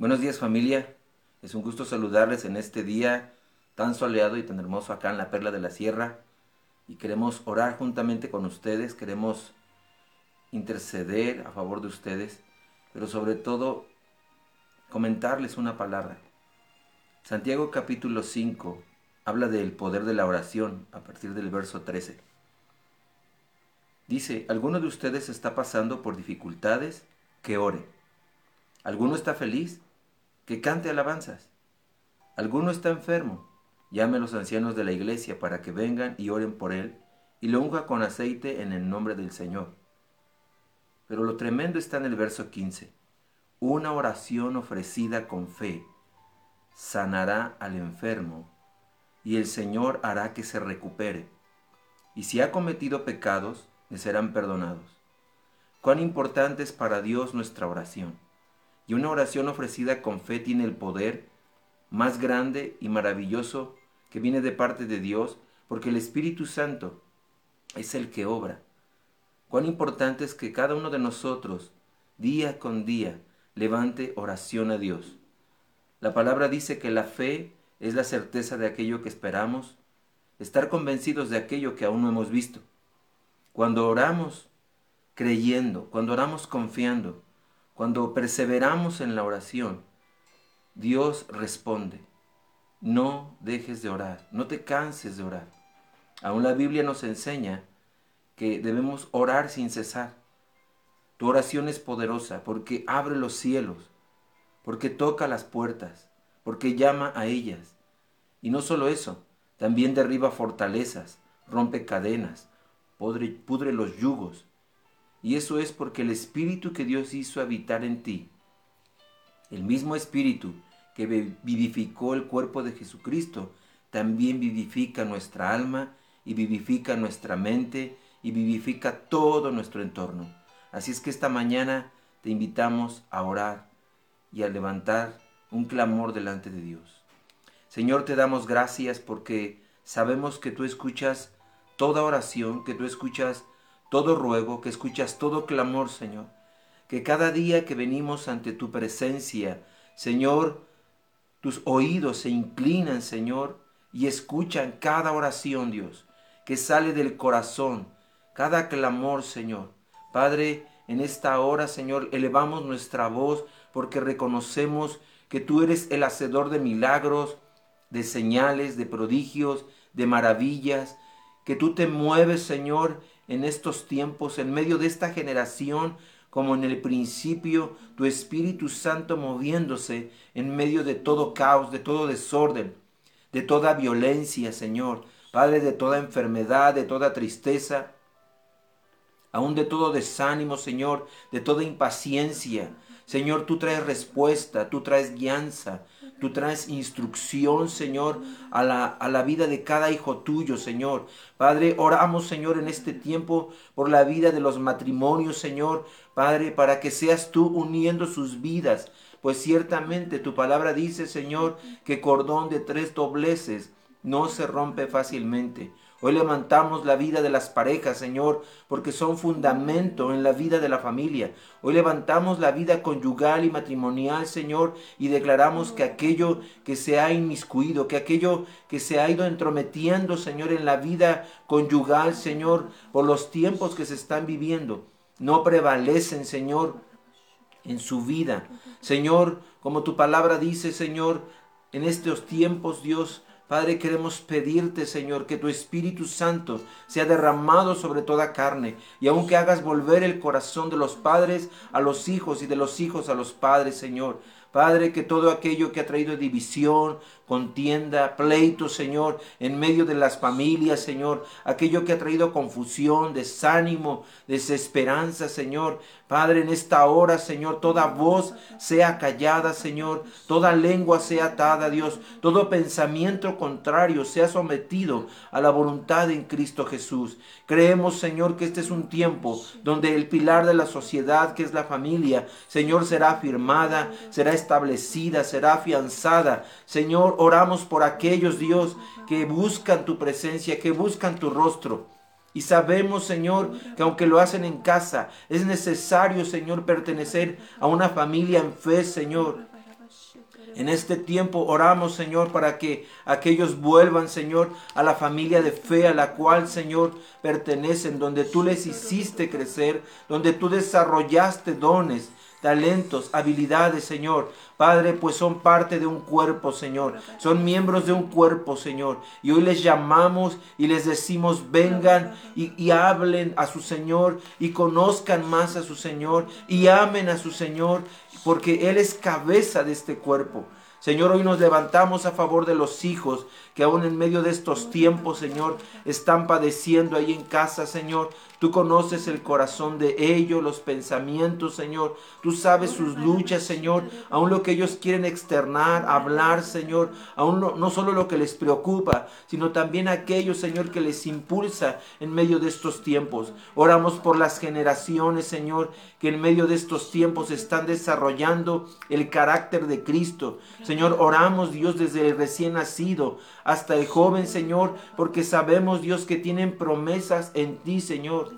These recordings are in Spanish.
Buenos días familia, es un gusto saludarles en este día tan soleado y tan hermoso acá en la Perla de la Sierra y queremos orar juntamente con ustedes, queremos interceder a favor de ustedes, pero sobre todo comentarles una palabra. Santiago capítulo 5 habla del poder de la oración a partir del verso 13. Dice, ¿alguno de ustedes está pasando por dificultades? Que ore. ¿Alguno está feliz? Que cante alabanzas. ¿Alguno está enfermo? Llame a los ancianos de la iglesia para que vengan y oren por él y lo unja con aceite en el nombre del Señor. Pero lo tremendo está en el verso 15. Una oración ofrecida con fe sanará al enfermo y el Señor hará que se recupere. Y si ha cometido pecados, le serán perdonados. Cuán importante es para Dios nuestra oración. Y una oración ofrecida con fe tiene el poder más grande y maravilloso que viene de parte de Dios, porque el Espíritu Santo es el que obra. Cuán importante es que cada uno de nosotros, día con día, levante oración a Dios. La palabra dice que la fe es la certeza de aquello que esperamos, estar convencidos de aquello que aún no hemos visto. Cuando oramos creyendo, cuando oramos confiando, cuando perseveramos en la oración, Dios responde. No dejes de orar, no te canses de orar. Aún la Biblia nos enseña que debemos orar sin cesar. Tu oración es poderosa porque abre los cielos, porque toca las puertas, porque llama a ellas. Y no solo eso, también derriba fortalezas, rompe cadenas, pudre, los yugos. Y eso es porque el Espíritu que Dios hizo habitar en ti, el mismo Espíritu que vivificó el cuerpo de Jesucristo, también vivifica nuestra alma y vivifica nuestra mente y vivifica todo nuestro entorno. Así es que esta mañana te invitamos a orar y a levantar un clamor delante de Dios. Señor, te damos gracias porque sabemos que tú escuchas toda oración, que tú escuchas todo ruego, que escuchas todo clamor, Señor. Que cada día que venimos ante tu presencia, Señor, tus oídos se inclinan, Señor, y escuchan cada oración, Dios, que sale del corazón, cada clamor, Señor. Padre, en esta hora, Señor, elevamos nuestra voz porque reconocemos que tú eres el hacedor de milagros, de señales, de prodigios, de maravillas, que tú te mueves, Señor, en estos tiempos, en medio de esta generación, como en el principio, tu Espíritu Santo moviéndose en medio de todo caos, de todo desorden, de toda violencia, Señor. Padre, de toda enfermedad, de toda tristeza, aún de todo desánimo, Señor, de toda impaciencia. Señor, tú traes respuesta, tú traes guianza, Tú traes instrucción, Señor, a la, a la, vida de cada hijo tuyo, Señor. Padre, oramos, Señor, en este tiempo por la vida de los matrimonios, Señor. Padre, para que seas tú uniendo sus vidas. Pues ciertamente tu palabra dice, Señor, que cordón de tres dobleces no se rompe fácilmente. Hoy levantamos la vida de las parejas, Señor, porque son fundamento en la vida de la familia. Hoy levantamos la vida conyugal y matrimonial, Señor, y declaramos que aquello que se ha inmiscuido, que aquello que se ha ido entrometiendo, Señor, en la vida conyugal, Señor, por los tiempos que se están viviendo, no prevalecen, Señor, en su vida. Señor, como tu palabra dice, Señor, en estos tiempos, Dios, Padre, queremos pedirte, Señor, que tu Espíritu Santo sea derramado sobre toda carne y aunque hagas volver el corazón de los padres a los hijos y de los hijos a los padres, Señor. Padre, que todo aquello que ha traído división, contienda, pleito, Señor, en medio de las familias, Señor, aquello que ha traído confusión, desánimo, desesperanza, Señor. Padre, en esta hora, Señor, toda voz sea callada, Señor, toda lengua sea atada, Dios, todo pensamiento contrario sea sometido a la voluntad en Cristo Jesús. Creemos, Señor, que este es un tiempo donde el pilar de la sociedad, que es la familia, Señor, será afirmada, será establecida, será afianzada. Señor, oramos por aquellos, Dios, que buscan tu presencia, que buscan tu rostro. Y sabemos, Señor, que aunque lo hacen en casa, es necesario, Señor, pertenecer a una familia en fe, Señor. En este tiempo oramos, Señor, para que aquellos vuelvan, Señor, a la familia de fe a la cual, Señor, pertenecen, donde tú les hiciste crecer, donde tú desarrollaste dones, talentos, habilidades, Señor. Padre, pues son parte de un cuerpo, Señor. Son miembros de un cuerpo, Señor. Y hoy les llamamos y les decimos, vengan y, hablen a su Señor y conozcan más a su Señor y amen a su Señor, porque Él es cabeza de este cuerpo. Señor, hoy nos levantamos a favor de los hijos que aún en medio de estos tiempos, Señor, están padeciendo ahí en casa, Señor. Tú conoces el corazón de ellos, los pensamientos, Señor. Tú sabes sus luchas, Señor. Aún lo que ellos quieren externar, hablar, Señor. Aún no, no solo lo que les preocupa, sino también aquello, Señor, que les impulsa en medio de estos tiempos. Oramos por las generaciones, Señor, que en medio de estos tiempos están desarrollando el carácter de Cristo. Señor, oramos, Dios, desde el recién nacido hasta el joven, Señor, porque sabemos, Dios, que tienen promesas en ti, Señor.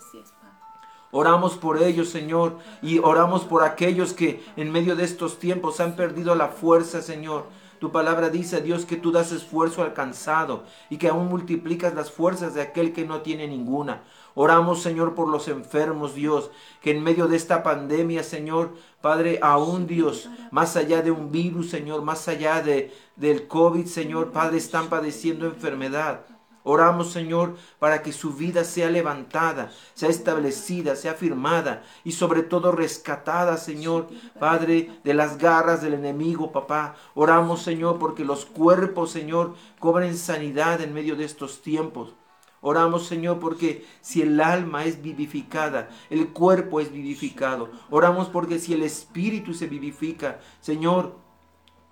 Oramos por ellos, Señor, y oramos por aquellos que en medio de estos tiempos han perdido la fuerza, Señor. Tu palabra dice, Dios, que tú das esfuerzo alcanzado y que aún multiplicas las fuerzas de aquel que no tiene ninguna. Oramos, Señor, por los enfermos, Dios, que en medio de esta pandemia, Señor, Padre, aún Dios, más allá de un virus, Señor, más allá de, del COVID, Señor, Padre, están padeciendo enfermedad. Oramos, Señor, para que su vida sea levantada, sea establecida, sea firmada y sobre todo rescatada, Señor, Padre, de las garras del enemigo, papá. Oramos, Señor, porque los cuerpos, Señor, cobren sanidad en medio de estos tiempos. Oramos, Señor, porque si el alma es vivificada, el cuerpo es vivificado. Oramos porque si el espíritu se vivifica, Señor,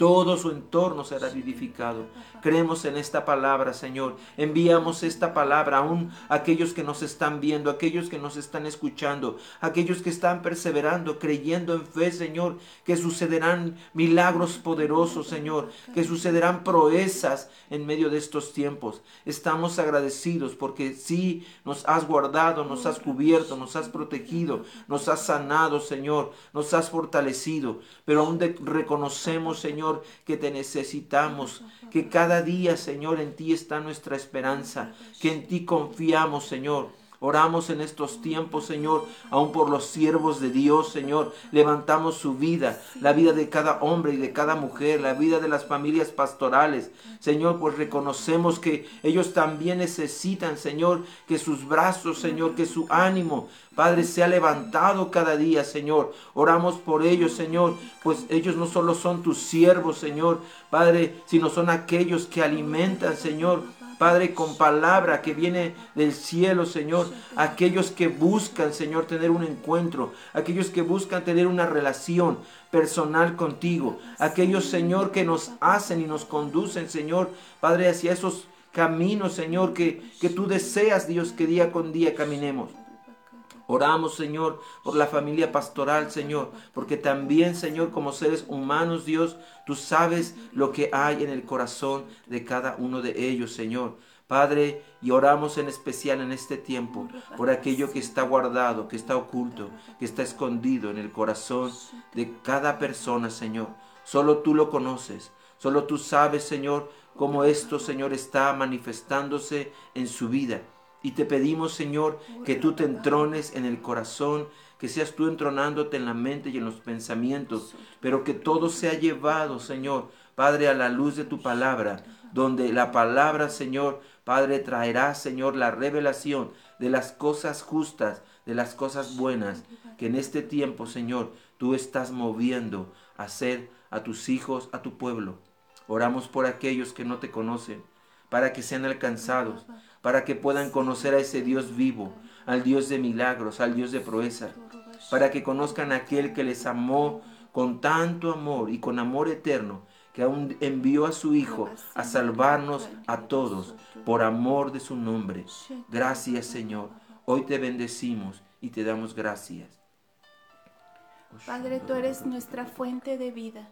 todo su entorno será vivificado. Creemos en esta palabra, Señor. Enviamos esta palabra aún a aquellos que nos están viendo, a aquellos que nos están escuchando, a aquellos que están perseverando, creyendo en fe, Señor, que sucederán milagros poderosos, Señor, que sucederán proezas en medio de estos tiempos. Estamos agradecidos porque sí nos has guardado, nos has cubierto, nos has protegido, nos has sanado, Señor, nos has fortalecido, pero aún reconocemos, Señor, que te necesitamos, que cada día, Señor, en ti está nuestra esperanza, que en ti confiamos, Señor. Oramos en estos tiempos, Señor, aún por los siervos de Dios, Señor. Levantamos su vida, la vida de cada hombre y de cada mujer, la vida de las familias pastorales. Señor, pues reconocemos que ellos también necesitan, Señor, que sus brazos, Señor, que su ánimo, Padre, sea levantado cada día, Señor. Oramos por ellos, Señor, pues ellos no solo son tus siervos, Señor, Padre, sino son aquellos que alimentan, Señor, Padre, con palabra que viene del cielo, Señor. Aquellos que buscan, Señor, tener un encuentro. Aquellos que buscan tener una relación personal contigo. Aquellos, Señor, que nos hacen y nos conducen, Señor, Padre, hacia esos caminos, Señor, que, que tú deseas, Dios, que día con día caminemos. Oramos, Señor, por la familia pastoral, Señor, porque también, Señor, como seres humanos, Dios, tú sabes lo que hay en el corazón de cada uno de ellos, Señor. Padre, y oramos en especial en este tiempo por aquello que está guardado, que está oculto, que está escondido en el corazón de cada persona, Señor. Solo tú lo conoces, solo tú sabes, Señor, cómo esto, Señor, está manifestándose en su vida. Y te pedimos, Señor, que tú te entrones en el corazón, que seas tú entronándote en la mente y en los pensamientos, pero que todo sea llevado, Señor, Padre, a la luz de tu palabra, donde la palabra, Señor, Padre, traerá, Señor, la revelación de las cosas justas, de las cosas buenas, que en este tiempo, Señor, tú estás moviendo a hacer a tus hijos, a tu pueblo. Oramos por aquellos que no te conocen, para que sean alcanzados, para que puedan conocer a ese Dios vivo, al Dios de milagros, al Dios de proeza, para que conozcan a aquel que les amó con tanto amor y con amor eterno, que aún envió a su Hijo a salvarnos a todos por amor de su nombre. Gracias Señor. Hoy te bendecimos y te damos gracias. Padre, tú eres nuestra fuente de vida.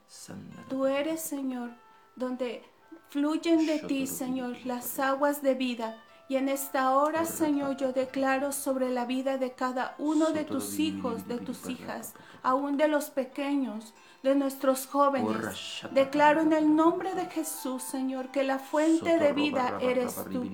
Tú eres, Señor, donde fluyen de ti, Señor, las aguas de vida Y en esta hora, Señor, yo declaro sobre la vida de cada uno de tus hijos, de tus hijas, aún de los pequeños, de nuestros jóvenes. Declaro en el nombre de Jesús, Señor, que la fuente de vida eres tú.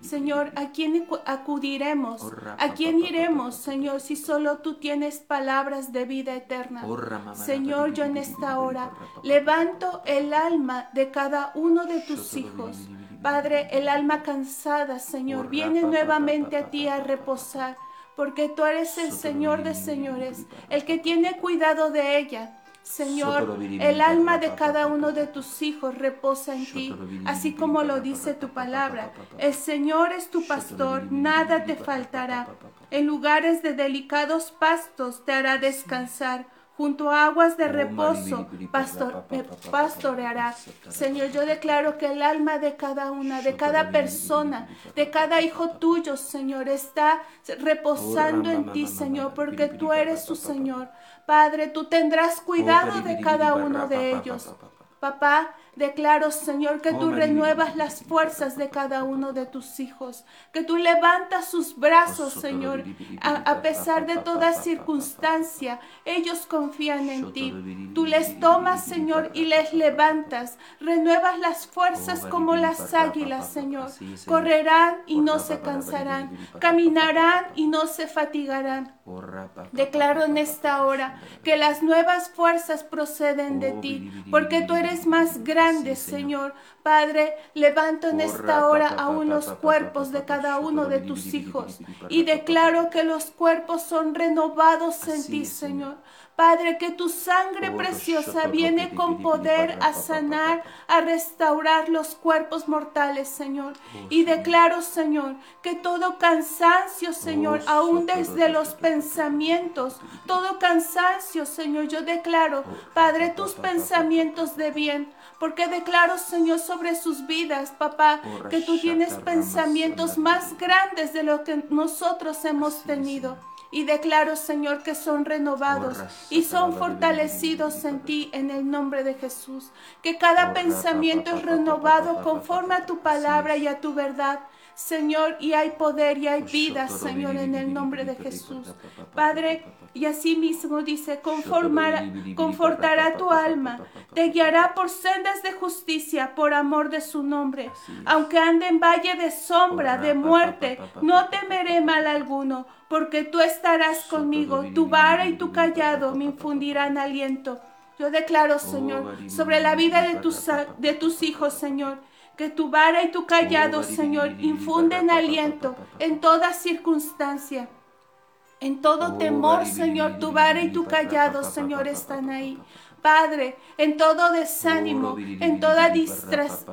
Señor, ¿a quién acudiremos? ¿A quién iremos, Señor, si solo tú tienes palabras de vida eterna? Señor, yo en esta hora levanto el alma de cada uno de tus hijos. Padre, el alma cansada, Señor, viene nuevamente a ti a reposar, porque tú eres el Señor de señores, el que tiene cuidado de ella. Señor, el alma de cada uno de tus hijos reposa en ti, así como lo dice tu palabra. El Señor es tu pastor, nada te faltará. En lugares de delicados pastos te hará descansar junto a aguas de reposo pastor, me pastoreará. Señor, yo declaro que el alma de cada una, de cada persona, de cada hijo tuyo, Señor, está reposando en ti, Señor, porque tú eres su Señor. Padre, tú tendrás cuidado de cada uno de ellos. Papá, declaro, Señor, que tú renuevas las fuerzas de cada uno de tus hijos, que tú levantas sus brazos, Señor, a, pesar de toda circunstancia. Ellos confían en ti. Tú les tomas, Señor, y les levantas. Renuevas las fuerzas como las águilas, Señor. Correrán y no se cansarán. Caminarán y no se fatigarán. Declaro en esta hora que las nuevas fuerzas proceden de ti, porque tú eres más grande, Señor. Padre, levanto en esta hora aún los cuerpos de cada uno de tus hijos y declaro que los cuerpos son renovados en ti, Señor. Padre, que tu sangre preciosa viene con poder a sanar, a restaurar los cuerpos mortales, Señor. Y declaro, Señor, que todo cansancio, Señor, aún desde los pensamientos, todo cansancio, Señor, yo declaro, Padre, tus pensamientos de bien, porque declaro, Señor, sobre sus vidas, papá, que tú tienes pensamientos más grandes de lo que nosotros hemos tenido. Y declaro, Señor, que son renovados y son fortalecidos en ti en el nombre de Jesús. Que cada pensamiento es renovado conforme a tu palabra y a tu verdad. Señor, y hay poder y hay vida, Señor, en el nombre de Jesús. Padre, y así mismo dice, confortará tu alma, te guiará por sendas de justicia por amor de su nombre. Aunque ande en valle de sombra, de muerte, no temeré mal alguno, porque tú estarás conmigo, tu vara y tu callado me infundirán aliento. Yo declaro, Señor, sobre la vida de tus, de tus hijos, Señor, que tu vara y tu callado, Señor, infunden aliento en toda circunstancia. En todo temor, Señor, tu vara y tu callado, Señor, están ahí. Padre, en todo desánimo, en toda,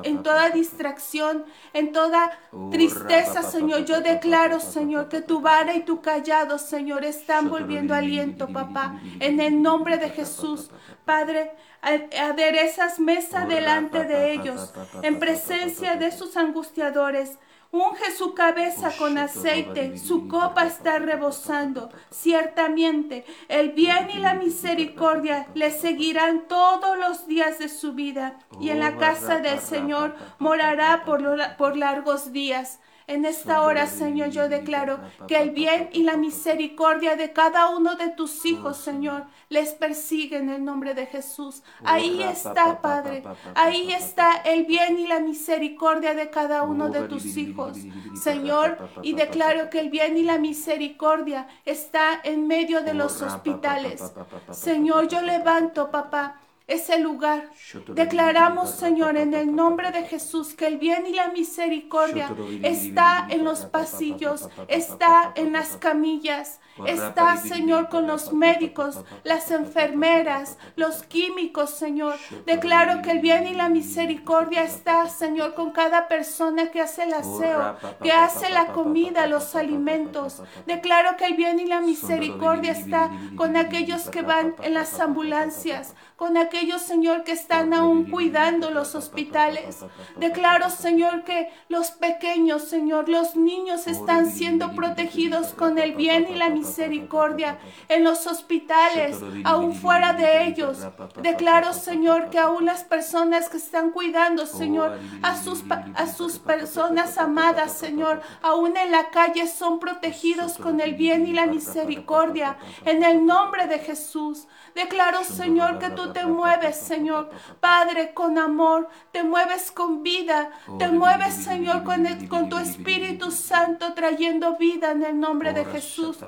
en toda distracción, en toda tristeza, Señor, yo declaro, Señor, que tu vara y tu callado, Señor, están volviendo aliento, papá, en el nombre de Jesús. Padre, aderezas mesa delante de ellos, en presencia de sus angustiadores. Unge su cabeza con aceite, su copa está rebosando. Ciertamente, el bien y la misericordia le seguirán todos los días de su vida, y en la oh, casa del Señor morará por, por largos días. En esta hora, Señor, yo declaro que el bien y la misericordia de cada uno de tus hijos, Señor, les persigue en el nombre de Jesús. Ahí está, Padre. Ahí está el bien y la misericordia de cada uno de tus hijos, Señor. Y declaro que el bien y la misericordia está en medio de los hospitales. Señor, yo levanto, papá ese lugar. Declaramos, Señor, en el nombre de Jesús, que el bien y la misericordia está en los pasillos, está en las camillas, está, Señor, con los médicos, las enfermeras, los químicos, Señor. Declaro que el bien y la misericordia está, Señor, con cada persona que hace el aseo, que hace la comida, los alimentos. Declaro que el bien y la misericordia está con aquellos que van en las ambulancias, con aquellos aquellos, Señor, que están aún cuidando los hospitales. Declaro, Señor, que los pequeños, Señor, los niños están siendo protegidos con el bien y la misericordia en los hospitales, aún fuera de ellos. Declaro, Señor, que aún las personas que están cuidando, Señor, a sus, a sus personas amadas, Señor, aún en la calle son protegidos con el bien y la misericordia. En el nombre de Jesús. Declaro, Señor, que tú te mueves, Señor. Padre, con amor. Te mueves con vida. Te mueves, Señor, con, con tu Espíritu Santo trayendo vida en el nombre de Jesús.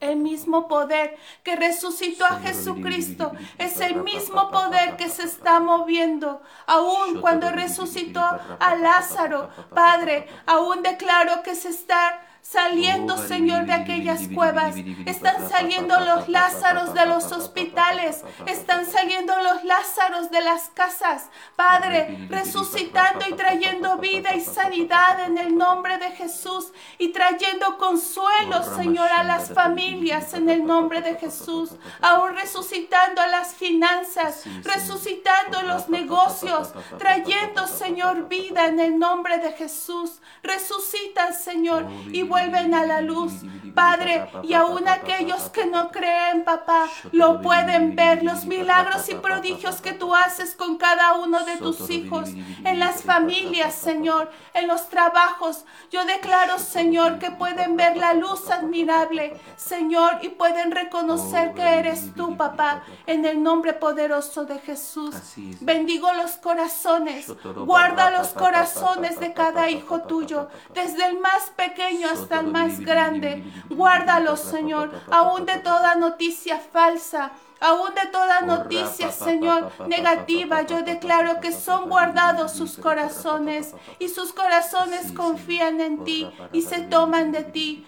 El mismo poder que resucitó a Jesucristo es el mismo poder que se está moviendo. Aún cuando resucitó a Lázaro, Padre, aún declaro que se está saliendo, Señor, de aquellas cuevas. Están saliendo los Lázaros de los hospitales. Están saliendo los Lázaros de las casas. Padre, resucitando y trayendo vida y sanidad en el nombre de Jesús. Y trayendo consuelo, Señor, a las familias en el nombre de Jesús. Aún resucitando a las finanzas. Resucitando los negocios. Trayendo, Señor, vida en el nombre de Jesús. Resucita, Señor, y vuelven a la luz. Padre, y aún aquellos que no creen, papá, lo pueden ver, los milagros y prodigios que tú haces con cada uno de tus hijos, en las familias, Señor, en los trabajos. Yo declaro, Señor, que pueden ver la luz admirable, Señor, y pueden reconocer que eres tú, papá, en el nombre poderoso de Jesús. Bendigo los corazones, guarda los corazones de cada hijo tuyo, desde el más pequeño hasta el más grande. Guárdalos, Señor, aún de toda noticia falsa. Aún de toda noticia, Señor, negativa, yo declaro que son guardados sus corazones y sus corazones confían en ti y se toman de ti.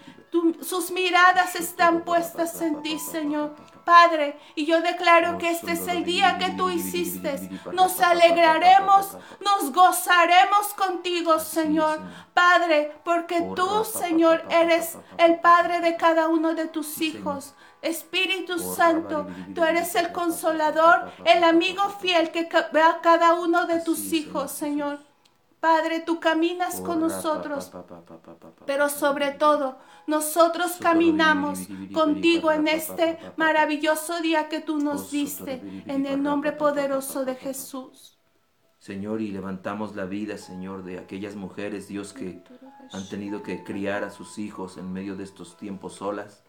sus miradas están puestas en ti, Señor. Padre, y yo declaro que este es el día que tú hiciste. Nos alegraremos, nos gozaremos contigo, Señor. Padre, porque tú, Señor, eres el Padre de cada uno de tus hijos. Espíritu Santo, tú eres el consolador, el amigo fiel que ve a cada uno de tus hijos, Señor. Padre, tú caminas con nosotros, pero sobre todo nosotros caminamos contigo en este maravilloso día que tú nos diste, en el nombre poderoso de Jesús. Señor, y levantamos la vida, Señor, de aquellas mujeres, Dios, que han tenido que criar a sus hijos en medio de estos tiempos solas.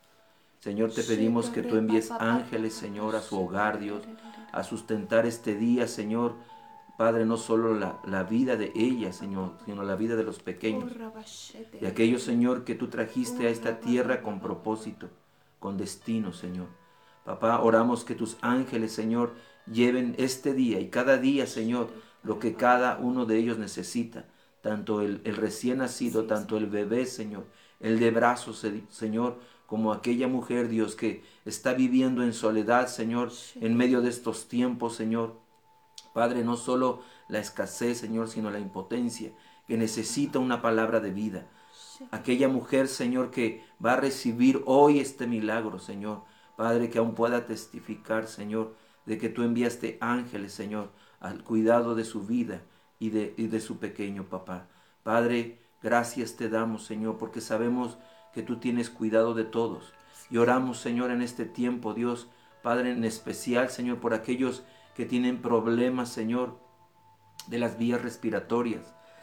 Señor, te pedimos que tú envíes ángeles, Señor, a su hogar, Dios, a sustentar este día, Señor, Padre, no solo la, vida de ella, Señor, sino la vida de los pequeños. De aquellos, Señor, que tú trajiste a esta tierra con propósito, con destino, Señor. Papá, oramos que tus ángeles, Señor, lleven este día y cada día, Señor, lo que cada uno de ellos necesita. Tanto el, el recién nacido, tanto el bebé, Señor, el de brazos, Señor, como aquella mujer, Dios, que está viviendo en soledad, Señor, en medio de estos tiempos, Señor. Padre, no solo la escasez, Señor, sino la impotencia, que necesita una palabra de vida. Aquella mujer, Señor, que va a recibir hoy este milagro, Señor. Padre, que aún pueda testificar, Señor, de que tú enviaste ángeles, Señor, al cuidado de su vida y de, y de su pequeño papá. Padre, gracias te damos, Señor, porque sabemos que tú tienes cuidado de todos. Y oramos, Señor, en este tiempo, Dios, Padre, en especial, Señor, por aquellos que tienen problemas, Señor, de las vías respiratorias.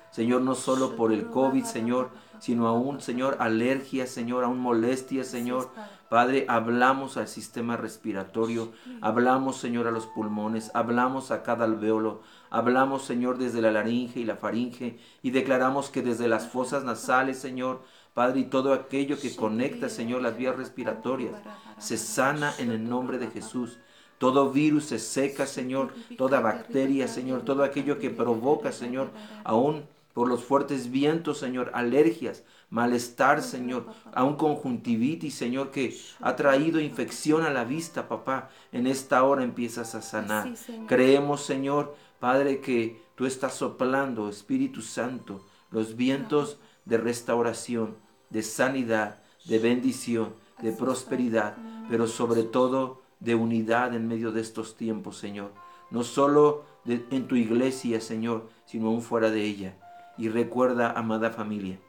Señor, no solo por el COVID, Señor, sino aún, Señor, alergias, Señor, aún molestias, Señor. Padre, hablamos al sistema respiratorio, hablamos, Señor, a los pulmones, hablamos a cada alveolo, hablamos, Señor, desde la laringe y la faringe, y declaramos que desde las fosas nasales, Señor, Padre, y todo aquello que conecta, Señor, las vías respiratorias, se sana en el nombre de Jesús. Todo virus se seca, Señor. Toda bacteria, Señor. Todo aquello que provoca, Señor. Aún por los fuertes vientos, Señor. Alergias, malestar, Señor. Aún conjuntivitis, Señor, que ha traído infección a la vista, papá. En esta hora empiezas a sanar. Creemos, Señor, Padre, que tú estás soplando, Espíritu Santo, los vientos de restauración, de sanidad, de bendición, de prosperidad, pero sobre todo de unidad en medio de estos tiempos, Señor. no solo en tu iglesia, Señor, sino aún fuera de ella. Y recuerda, amada familia,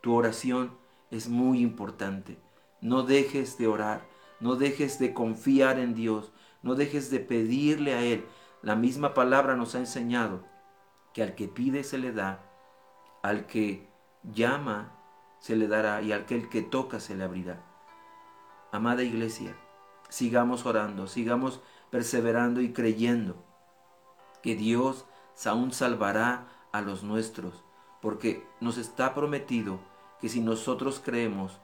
tu oración es muy importante. No dejes de orar, no dejes de confiar en Dios, no dejes de pedirle a Él. La misma palabra nos ha enseñado que al que pide se le da, al que llama se le dará y al que el que toca se le abrirá. Amada iglesia, sigamos orando, sigamos perseverando y creyendo que Dios aún salvará a los nuestros, porque nos está prometido que si nosotros creemos,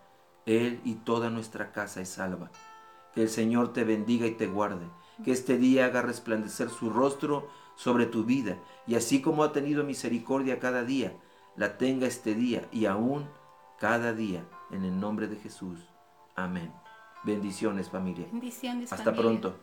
Él y toda nuestra casa es salva. Que el Señor te bendiga y te guarde, que este día haga resplandecer su rostro sobre tu vida, y así como ha tenido misericordia cada día, la tenga este día y aún cada día, en el nombre de Jesús. Amén. Bendiciones familia. Bendiciones. Hasta pronto.